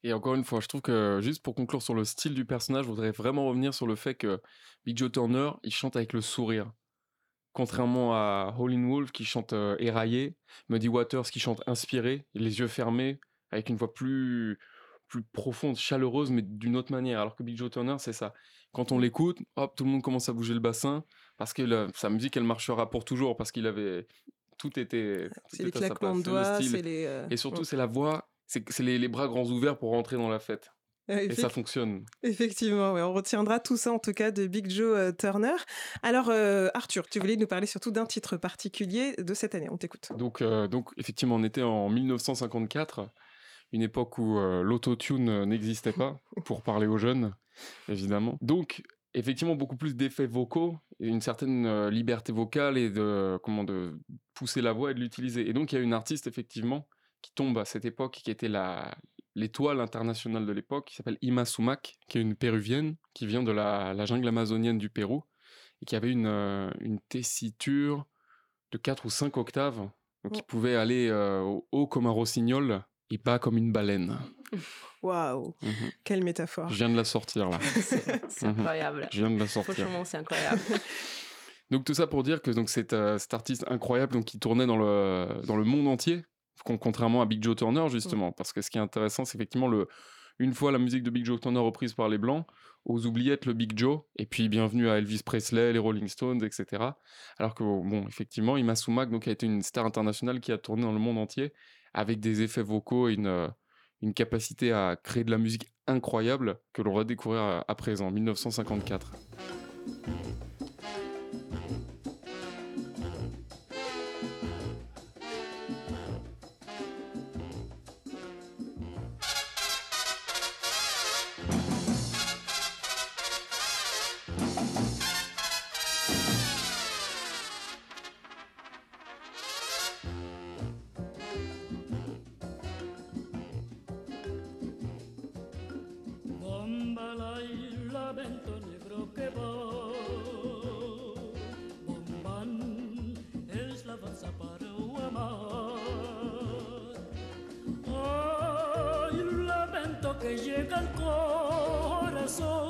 Et encore une fois, je trouve que juste pour conclure sur le style du personnage, je voudrais vraiment revenir sur le fait que Big Joe Turner, il chante avec le sourire. Contrairement à Howlin' Wolf qui chante euh, éraillé, Muddy Waters qui chante inspiré, les yeux fermés, avec une voix plus, plus profonde, chaleureuse, mais d'une autre manière. Alors que Big Joe Turner, c'est ça. Quand on l'écoute, hop, tout le monde commence à bouger le bassin, parce que sa musique, elle marchera pour toujours, parce qu'il avait... Tout était... c'est les claquements de doigts le style. c'est les euh, Et surtout, ouais. c'est la voix, c'est les, les bras grands ouverts pour rentrer dans la fête. Ouais, Et ça fonctionne. Effectivement, ouais, on retiendra tout ça en tout cas de Big Joe euh, Turner. Alors euh, Arthur, tu voulais nous parler surtout d'un titre particulier de cette année, on t'écoute. Donc, euh, donc effectivement, on était en 1954, une époque où euh, l'autotune euh, n'existait pas, pour parler aux jeunes, évidemment. Donc, effectivement, beaucoup plus d'effets vocaux, et une certaine euh, liberté vocale et de, comment, de pousser la voix et de l'utiliser. Et donc, il y a une artiste, effectivement, qui tombe à cette époque, qui était la l'étoile internationale de l'époque, qui s'appelle Ima Sumac, qui est une péruvienne, qui vient de la, la jungle amazonienne du Pérou, et qui avait une, euh, une tessiture de 4 ou 5 octaves, donc qui pouvait aller euh, au- haut comme un rossignol et bas comme une baleine. Waouh, Mhm. quelle métaphore. Je viens de la sortir là. C'est Mhm. incroyable. Je viens de la sortir. Franchement, c'est incroyable. Donc tout ça pour dire que donc c'est euh, cet artiste incroyable donc qui tournait dans le dans le monde entier, contrairement à Big Joe Turner justement, parce que ce qui est intéressant c'est effectivement le une fois la musique de Big Joe Turner reprise par les blancs, aux oubliettes le Big Joe, et puis bienvenue à Elvis Presley, les Rolling Stones, etc. Alors que bon effectivement Ima Sumac donc a été une star internationale qui a tourné dans le monde entier avec des effets vocaux et une euh, une capacité à créer de la musique incroyable que l'on va découvrir à, à présent, 1954. Al corazón.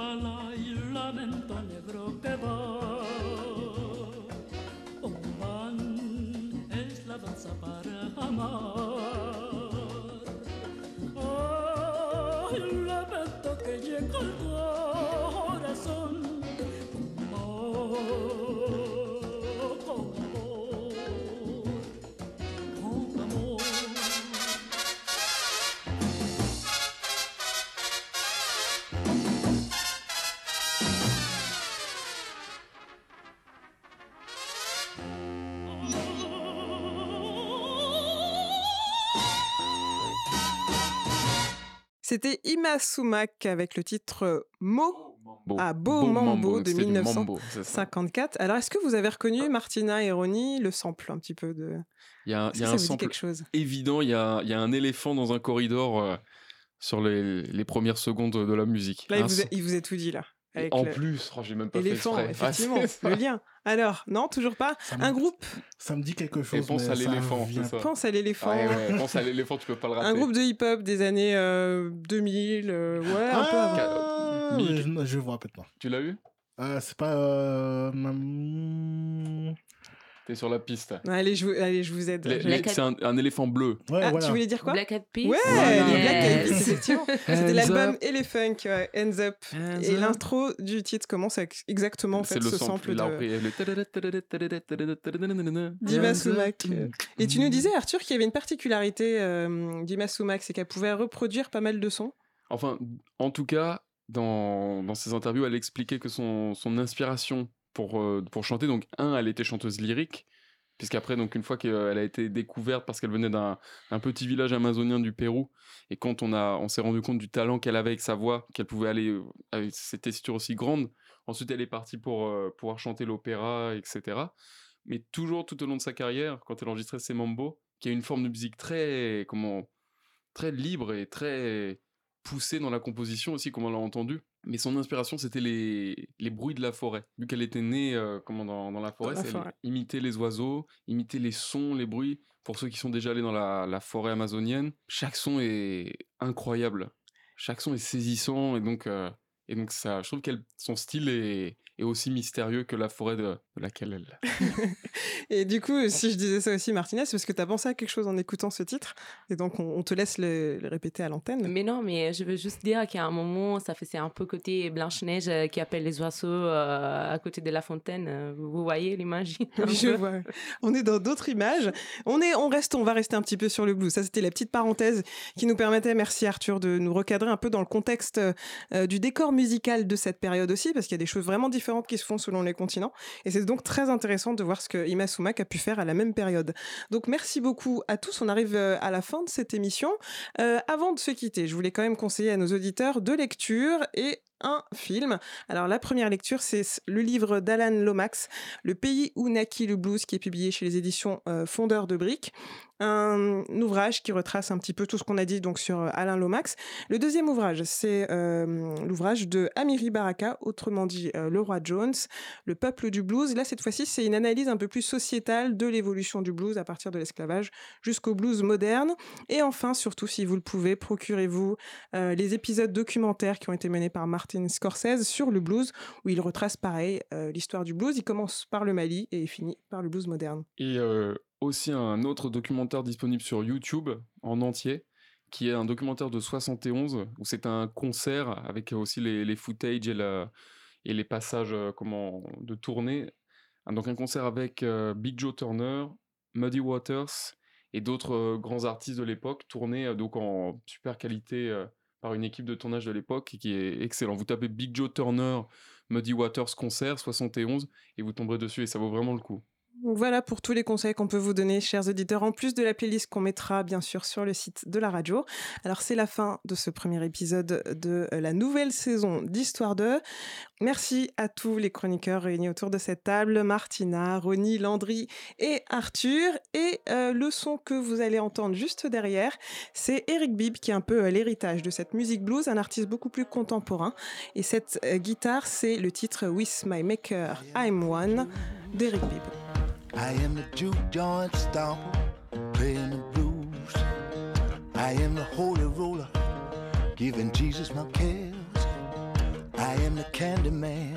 Bombala y lamento negro C'était Ima Sumac avec le titre Mo. Beau. Ah, Beau Mambo de c'était du mambo, c'est ça. 1954. Alors, est-ce que vous avez reconnu Martina et Ronnie, le sample un petit peu de. Il y a, un- y a sample quelque chose? évident, il y a, il y a un éléphant dans un corridor euh, sur les, les premières secondes de la musique. Là, il vous, a, son- il vous a tout dit, là. avec En le- plus, oh, j'ai même pas Éléphant, fait exprès. Ah, effectivement, le lien. Alors, non, toujours pas. Un groupe. Ça me dit quelque Et chose. pense mais à ça l'éléphant. Pense à l'éléphant. Ouais, ouais, pense à l'éléphant, tu peux pas le rater. Un groupe de hip-hop des années euh, 2000, euh, ouais, un peu avant. Ah, Mick. mais je, je vois maintenant. Tu l'as eu? Euh, c'est pas. T'es sur la piste. Allez, je vous, allez, je vous aide. Les- J'avais- les- C'est un, un éléphant bleu. Ouais, Ah, voilà. tu voulais dire quoi Black Eyed Peas Ouais, Voilà. les Black Eyed Peas, Yes. effectivement. C'était Hands l'album up. Elephant, ouais, Hands Up. Et l'intro du titre commence avec exactement en fait, C'est le ce sample. sample Il a de repris le-. Et tu nous disais, Arthur, qu'il y avait une particularité euh, d'Ima Sumac, c'est qu'elle pouvait reproduire pas mal de sons. Enfin, en tout cas, dans, dans ses interviews, elle expliquait que son, son inspiration pour, euh, pour chanter, donc, un, elle était chanteuse lyrique, puisqu'après, donc, une fois qu'elle a été découverte parce qu'elle venait d'un petit village amazonien du Pérou, et quand on, on s'est rendu compte du talent qu'elle avait avec sa voix, qu'elle pouvait aller euh, avec ses tessitures aussi grandes, ensuite, elle est partie pour euh, pouvoir chanter l'opéra, etc. Mais toujours tout au long de sa carrière, quand elle enregistrait ses mambos, qui a une forme de musique très, comment, très libre et très poussée dans la composition aussi, comme on l'a entendu. Mais son inspiration, c'était les, les bruits de la forêt. Vu qu'elle était née euh, comment, dans, dans la forêt, c'est imiter les oiseaux, imiter les sons, les bruits. Pour ceux qui sont déjà allés dans la, la forêt amazonienne, chaque son est incroyable. Chaque son est saisissant et donc, euh, et donc ça, je trouve que son style est, est aussi mystérieux que la forêt de, de laquelle elle. Et du coup, si je disais ça aussi, Martinez, c'est parce que tu as pensé à quelque chose en écoutant ce titre. Et donc, on, on te laisse le, le répéter à l'antenne. Mais non, mais je veux juste dire qu'à un moment, ça faisait un peu côté Blanche-Neige euh, qui appelle les oiseaux euh, à côté de la fontaine. Euh, Vous voyez l'image? Je vois. On est dans d'autres images. On est, on reste, on va rester un petit peu sur le blues. Ça, c'était la petite parenthèse qui nous permettait, merci Arthur, de nous recadrer un peu dans le contexte euh, du décor musical de cette période aussi, parce qu'il y a des choses vraiment différentes qui se font selon les continents. Et c'est donc très intéressant de voir ce que Ima Sumac a pu faire à la même période. Donc, merci beaucoup à tous. On arrive euh, à la fin de cette émission. Euh, avant de se quitter, je voulais quand même conseiller à nos auditeurs deux lectures et un film. Alors la première lecture, c'est le livre d'Alan Lomax, Le pays où naquit le blues, qui est publié chez les éditions euh, Fondeur de Briques. Un ouvrage qui retrace un petit peu tout ce qu'on a dit donc sur euh, Alain Lomax. Le deuxième ouvrage, c'est euh, l'ouvrage de Amiri Baraka, autrement dit euh, Le Roi Jones, Le peuple du blues. Là, cette fois-ci, c'est une analyse un peu plus sociétale de l'évolution du blues à partir de l'esclavage jusqu'au blues moderne. Et enfin, surtout, si vous le pouvez, procurez-vous les épisodes documentaires qui ont été menés par Martin Scorsese sur le blues, où il retrace pareil l'histoire du blues. Il commence par le Mali et finit par le blues moderne. Aussi un autre documentaire disponible sur YouTube en entier, qui est un documentaire de 71, où c'est un concert avec aussi les, les footage et, les passages euh, comment, de tournée. Donc un concert avec euh, Big Joe Turner, Muddy Waters et d'autres euh, grands artistes de l'époque, tourné donc en super qualité par une équipe de tournage de l'époque qui est excellent. Vous tapez Big Joe Turner, Muddy Waters concert 71 et vous tomberez dessus et ça vaut vraiment le coup. Voilà pour tous les conseils qu'on peut vous donner, chers auditeurs, en plus de la playlist qu'on mettra bien sûr sur le site de la radio. Alors c'est la fin de ce premier épisode de la nouvelle saison d'Histoire 2. Merci à tous les chroniqueurs réunis autour de cette table, Martina, Ronnie, Landry et Arthur. Et euh, le son que vous allez entendre juste derrière, c'est Eric Bibb qui est un peu euh, l'héritage de cette musique blues, un artiste beaucoup plus contemporain. Et cette euh, guitare, c'est le titre With My Maker, I'm One d'Eric Bibb. I am the juke joint stomper, playing the blues. I am the holy roller, giving Jesus my cares. I am the candy man,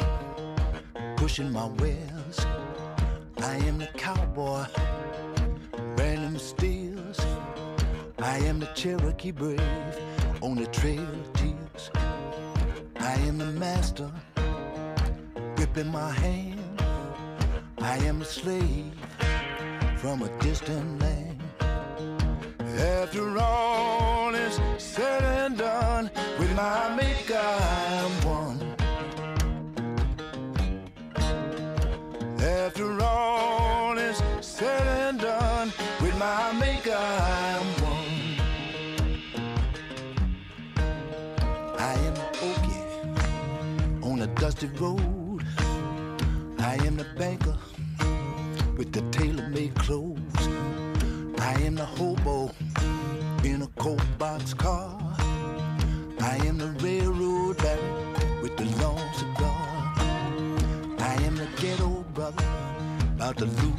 pushing my wares. I am the cowboy, branding the steers. I am the Cherokee brave, on the trail of tears. I am the master, gripping my hand. I am a slave from a distant land. After all is said and done, with my maker I am the banker with the tailor-made clothes. I am the hobo in a cold box car. I am the railroad baron with the long cigar. I am the ghetto brother about to lose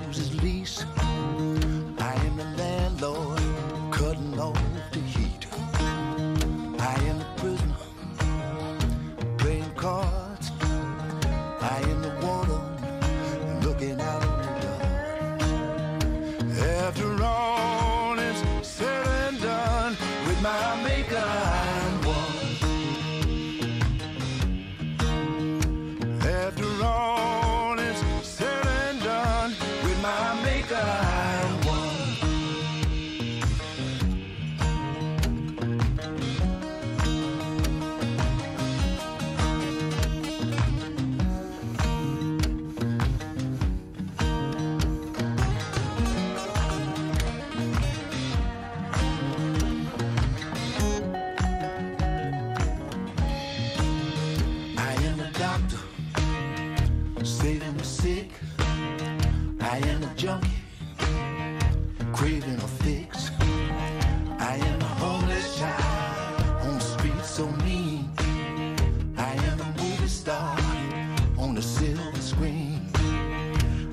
screen.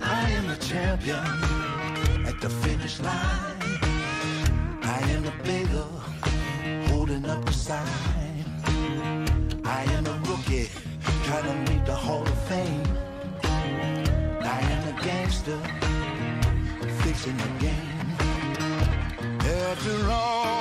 I am the champion at the finish line. I am the beggar holding up the sign. I am a rookie trying to meet the Hall of Fame. I am a gangster fixing the game. After all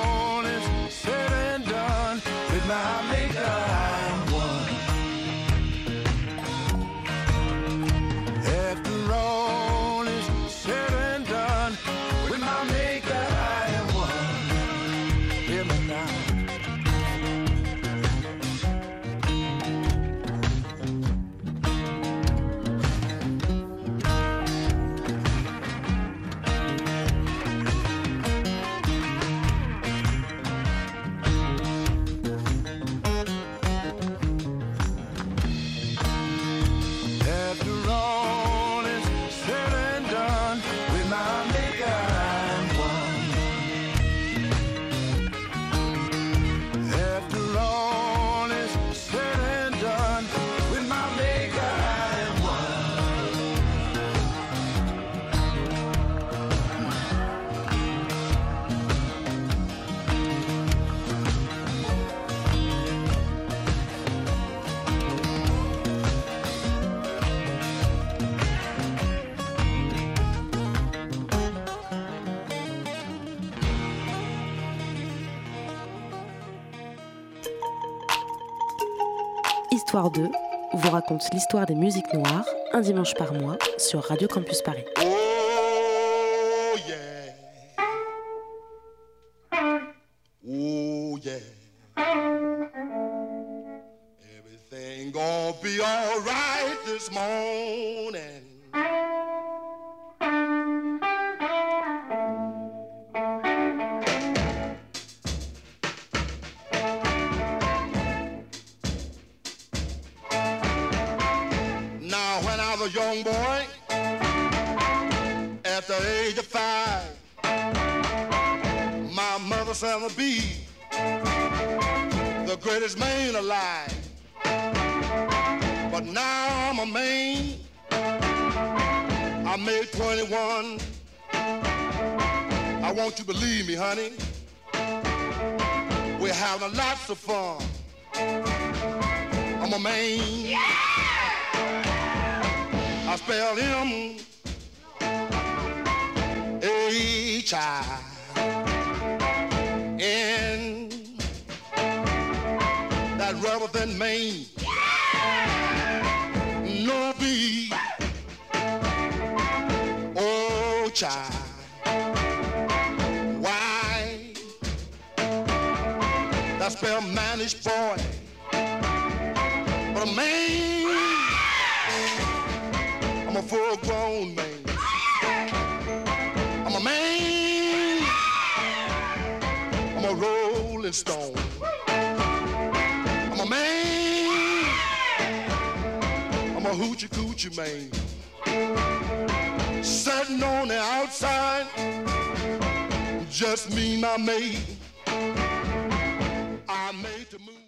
Histoire 2 vous raconte l'histoire des musiques noires un dimanche par mois sur Radio Campus Paris. Oh yeah. Oh yeah. Everything gonna be alright this morning. Want you believe me, honey. We're having lots of fun. I'm a man. I spell him H I N rather than Maine. No be. Oh, child. That's spell manish boy. But a man, I'm a full grown man. I'm a man. I'm a rolling stone. I'm a man. I'm a hoochie coochie man. Sitting on the outside, just me, my mate made to move.